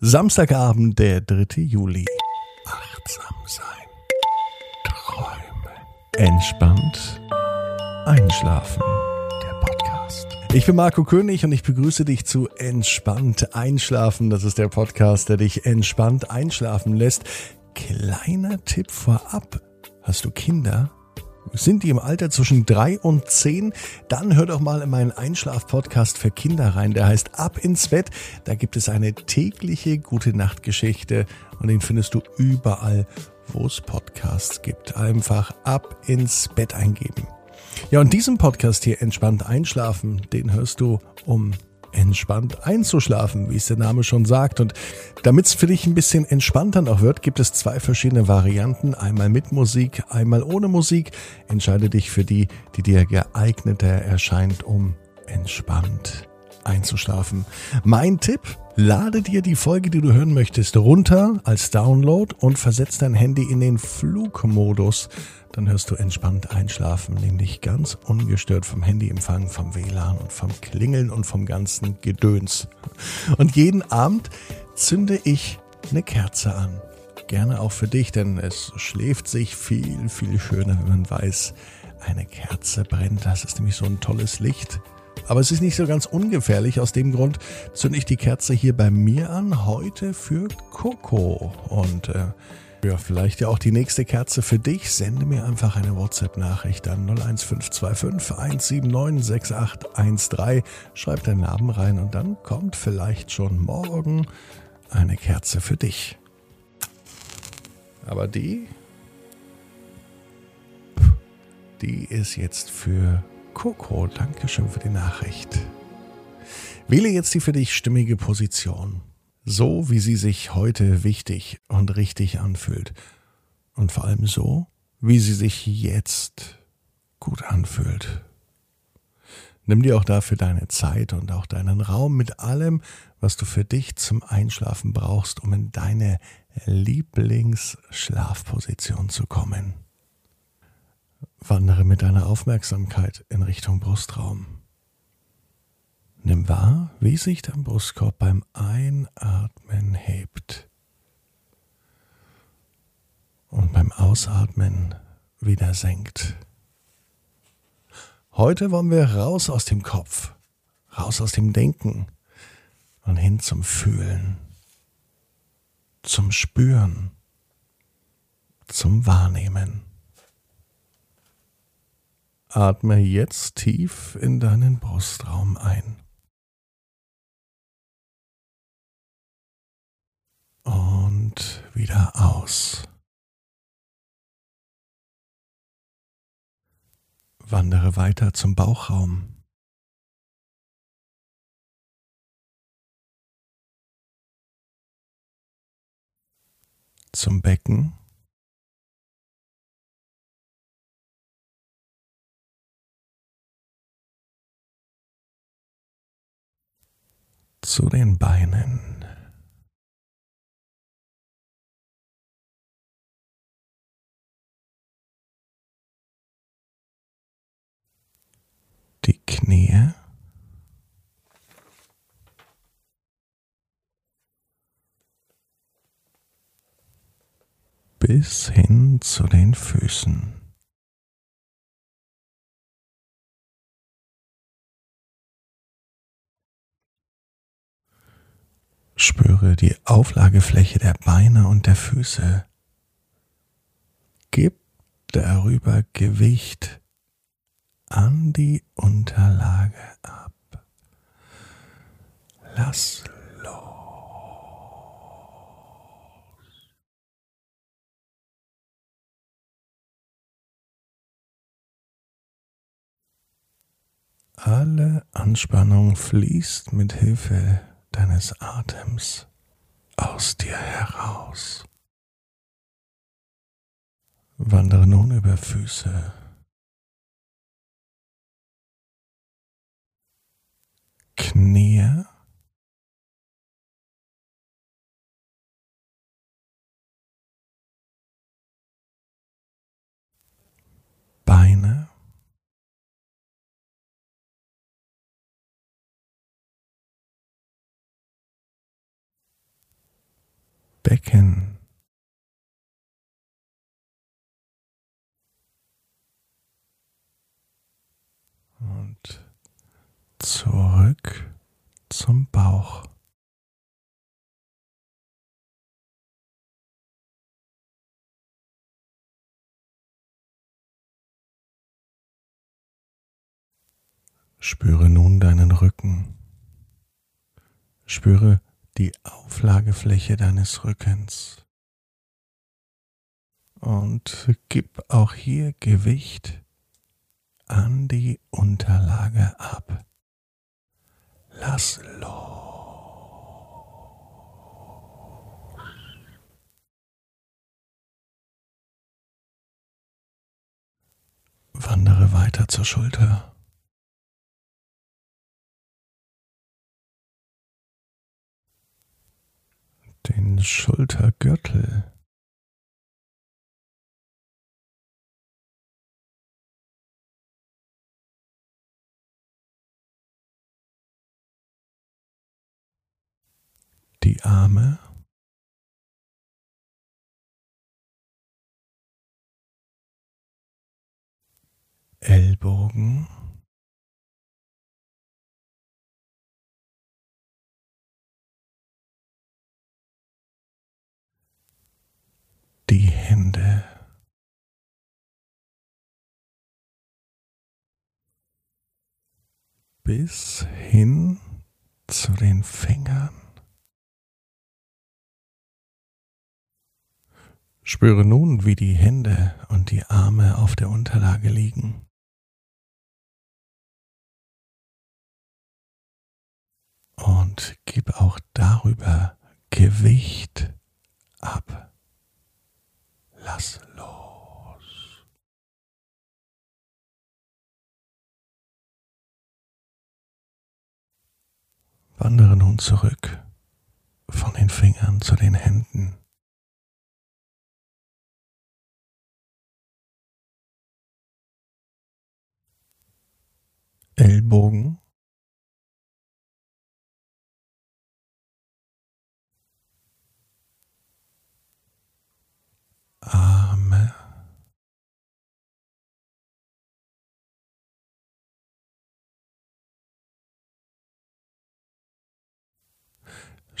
Samstagabend, der 3. Juli. Achtsam sein. Träume. Entspannt. Einschlafen. Der Podcast. Ich bin Marco König und ich begrüße dich zu Entspannt Einschlafen. Das ist der Podcast, der dich entspannt einschlafen lässt. Kleiner Tipp vorab. Hast du Kinder? Sind die im Alter zwischen drei und zehn? Dann hör doch mal in meinen Einschlaf-Podcast für Kinder rein. Der heißt Ab ins Bett. Da gibt es eine tägliche gute Nachtgeschichte und den findest du überall, wo es Podcasts gibt. Einfach ab ins Bett eingeben. Ja, und diesen Podcast hier entspannt einschlafen, den hörst du um entspannt einzuschlafen, wie es der Name schon sagt. Und damit es für dich ein bisschen entspannter noch wird, gibt es zwei verschiedene Varianten. Einmal mit Musik, einmal ohne Musik. Entscheide dich für die, die dir geeigneter erscheint, um entspannt einzuschlafen. Mein Tipp, lade dir die Folge, die du hören möchtest, runter als Download und versetz dein Handy in den Flugmodus dann hörst du entspannt einschlafen, nämlich ganz ungestört vom Handyempfang, vom WLAN und vom Klingeln und vom ganzen Gedöns. Und jeden Abend zünde ich eine Kerze an. Gerne auch für dich, denn es schläft sich viel, viel schöner, wenn man weiß, eine Kerze brennt. Das ist nämlich so ein tolles Licht. Aber es ist nicht so ganz ungefährlich. Aus dem Grund zünde ich die Kerze hier bei mir an, heute für Coco. Und äh, ja, vielleicht ja auch die nächste Kerze für dich. Sende mir einfach eine WhatsApp-Nachricht an 01525 179 6813. Schreib deinen Namen rein und dann kommt vielleicht schon morgen eine Kerze für dich. Aber die, die ist jetzt für Coco. Dankeschön für die Nachricht. Wähle jetzt die für dich stimmige Position so wie sie sich heute wichtig und richtig anfühlt. Und vor allem so, wie sie sich jetzt gut anfühlt. Nimm dir auch dafür deine Zeit und auch deinen Raum mit allem, was du für dich zum Einschlafen brauchst, um in deine Lieblingsschlafposition zu kommen. Wandere mit deiner Aufmerksamkeit in Richtung Brustraum. Nimm wahr, wie sich dein Brustkorb beim Einatmen hebt und beim Ausatmen wieder senkt. Heute wollen wir raus aus dem Kopf, raus aus dem Denken und hin zum Fühlen, zum Spüren, zum Wahrnehmen. Atme jetzt tief in deinen Brustraum ein. Wieder aus. Wandere weiter zum Bauchraum. Zum Becken. Zu den Beinen. die Knie. Bis hin zu den Füßen. Spüre die Auflagefläche der Beine und der Füße. Gib darüber Gewicht an die Unterlage ab. Lass Alle Anspannung fließt mit Hilfe deines Atems aus dir heraus. Wandere nun über Füße, Knie. Beine. Becken. Und zurück zum Bauch. Spüre nun deinen Rücken. Spüre die Auflagefläche deines Rückens. Und gib auch hier Gewicht an die Unterlage ab. Lass los. Wandere weiter zur Schulter. Schultergürtel. Die Arme. Ellbogen. Hände. Bis hin zu den Fingern. Spüre nun, wie die Hände und die Arme auf der Unterlage liegen. Und gib auch darüber Gewicht ab. Lass los. Wandere nun zurück von den Fingern zu den Händen. Ellbogen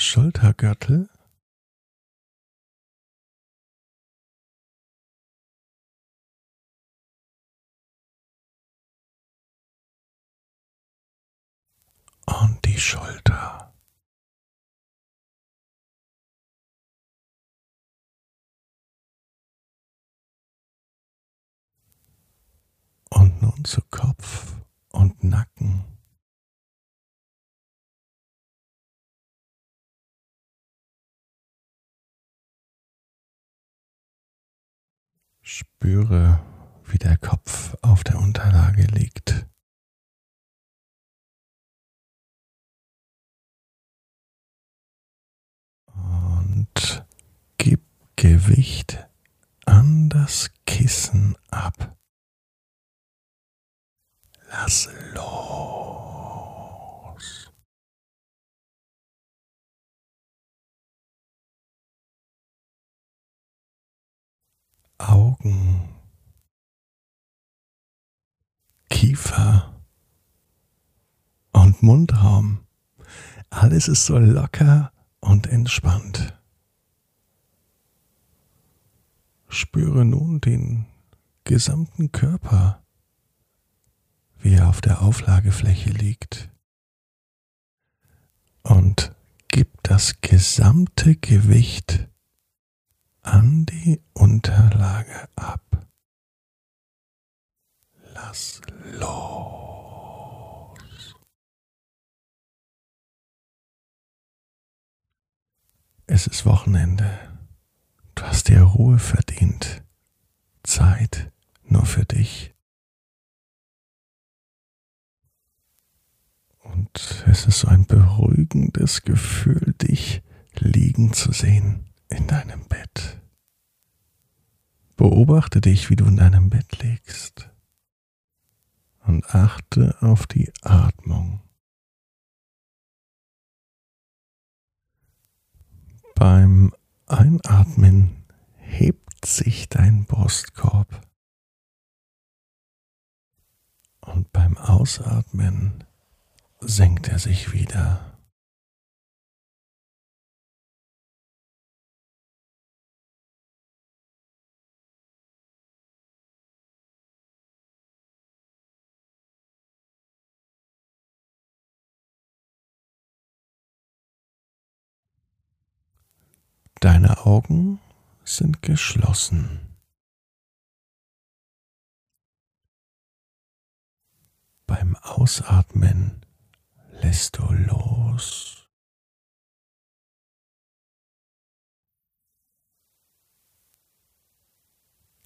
Schultergürtel. Und die Schulter. Und nun zu Kopf und Nacken. Spüre, wie der Kopf auf der Unterlage liegt. Und gib Gewicht an das Kissen ab. Lass los. Augen, Kiefer und Mundraum. Alles ist so locker und entspannt. Spüre nun den gesamten Körper wie er auf der Auflagefläche liegt. Und gib das gesamte Gewicht an die Unterlage ab. Lass los. Es ist Wochenende. Du hast dir Ruhe verdient. Zeit nur für dich. Und es ist so ein beruhigendes Gefühl, dich liegen zu sehen in deinem. Beobachte dich, wie du in deinem Bett liegst und achte auf die Atmung. Beim Einatmen hebt sich dein Brustkorb. Und beim Ausatmen senkt er sich wieder. Deine Augen sind geschlossen. Beim Ausatmen lässt du los.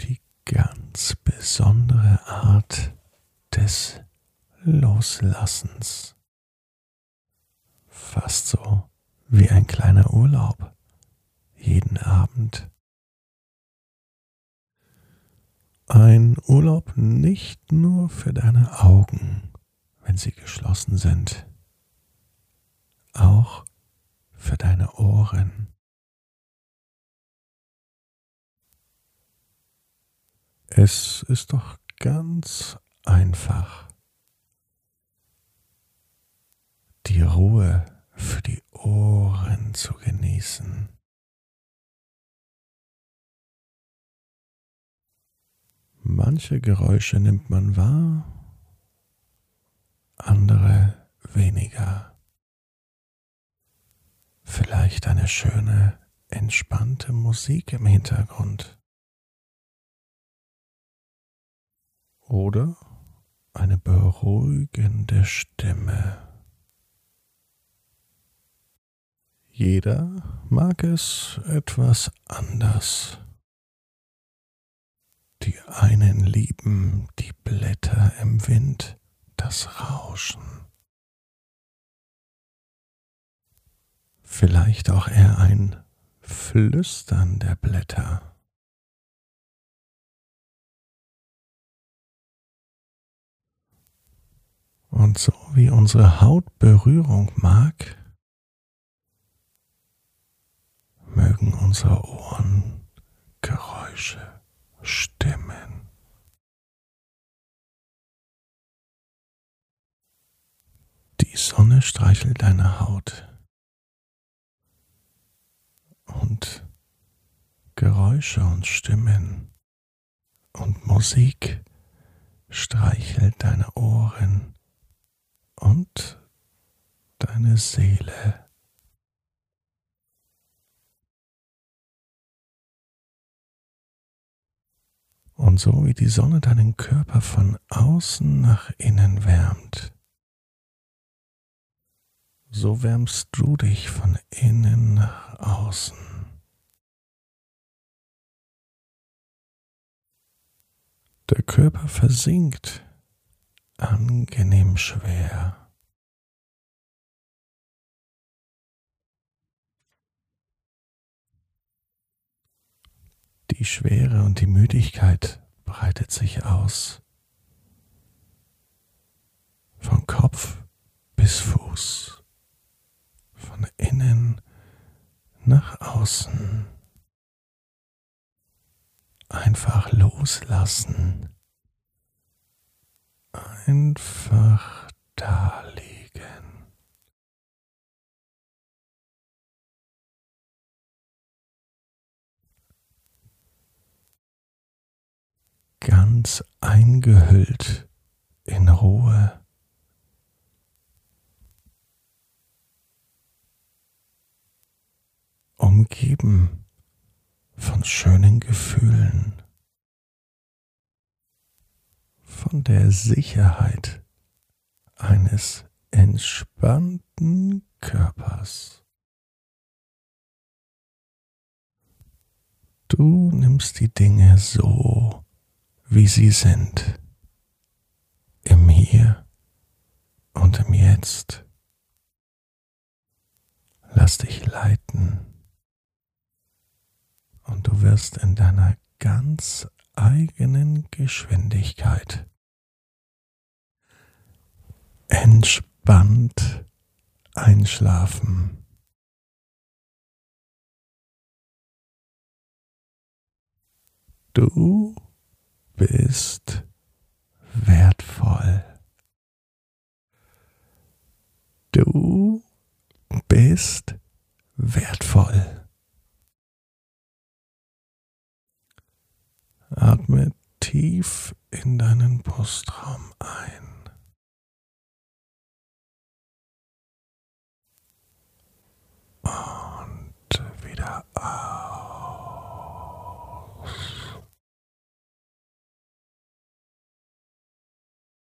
Die ganz besondere Art des Loslassens. Fast so wie ein kleiner Urlaub jeden Abend. Ein Urlaub nicht nur für deine Augen, wenn sie geschlossen sind, auch für deine Ohren. Es ist doch ganz einfach. Die Ruhe für die Ohren zu genießen. Manche Geräusche nimmt man wahr, andere weniger. Vielleicht eine schöne, entspannte Musik im Hintergrund. Oder eine beruhigende Stimme. Jeder mag es etwas anders. Die einen lieben die Blätter im Wind, das Rauschen. Vielleicht auch eher ein Flüstern der Blätter. Und so wie unsere Haut Berührung mag, mögen unsere Ohren Geräusche Stimmen. Die Sonne streichelt deine Haut und Geräusche und Stimmen und Musik streichelt deine Ohren und deine Seele. Und so wie die Sonne deinen Körper von außen nach innen wärmt, so wärmst du dich von innen nach außen. Der Körper versinkt angenehm schwer. Die Schwere und die Müdigkeit breitet sich aus. Von Kopf bis Fuß. Von innen nach außen. Einfach loslassen. Einfach da liegen. Ganz eingehüllt in Ruhe. Umgeben von schönen Gefühlen, von der Sicherheit eines entspannten Körpers. Du nimmst die Dinge so, wie sie sind, im Hier und im Jetzt. Lass dich leiten und du wirst in deiner ganz eigenen Geschwindigkeit entspannt einschlafen. Du bist wertvoll. Du bist wertvoll. Atme tief in deinen Brustraum ein. Und wieder aus.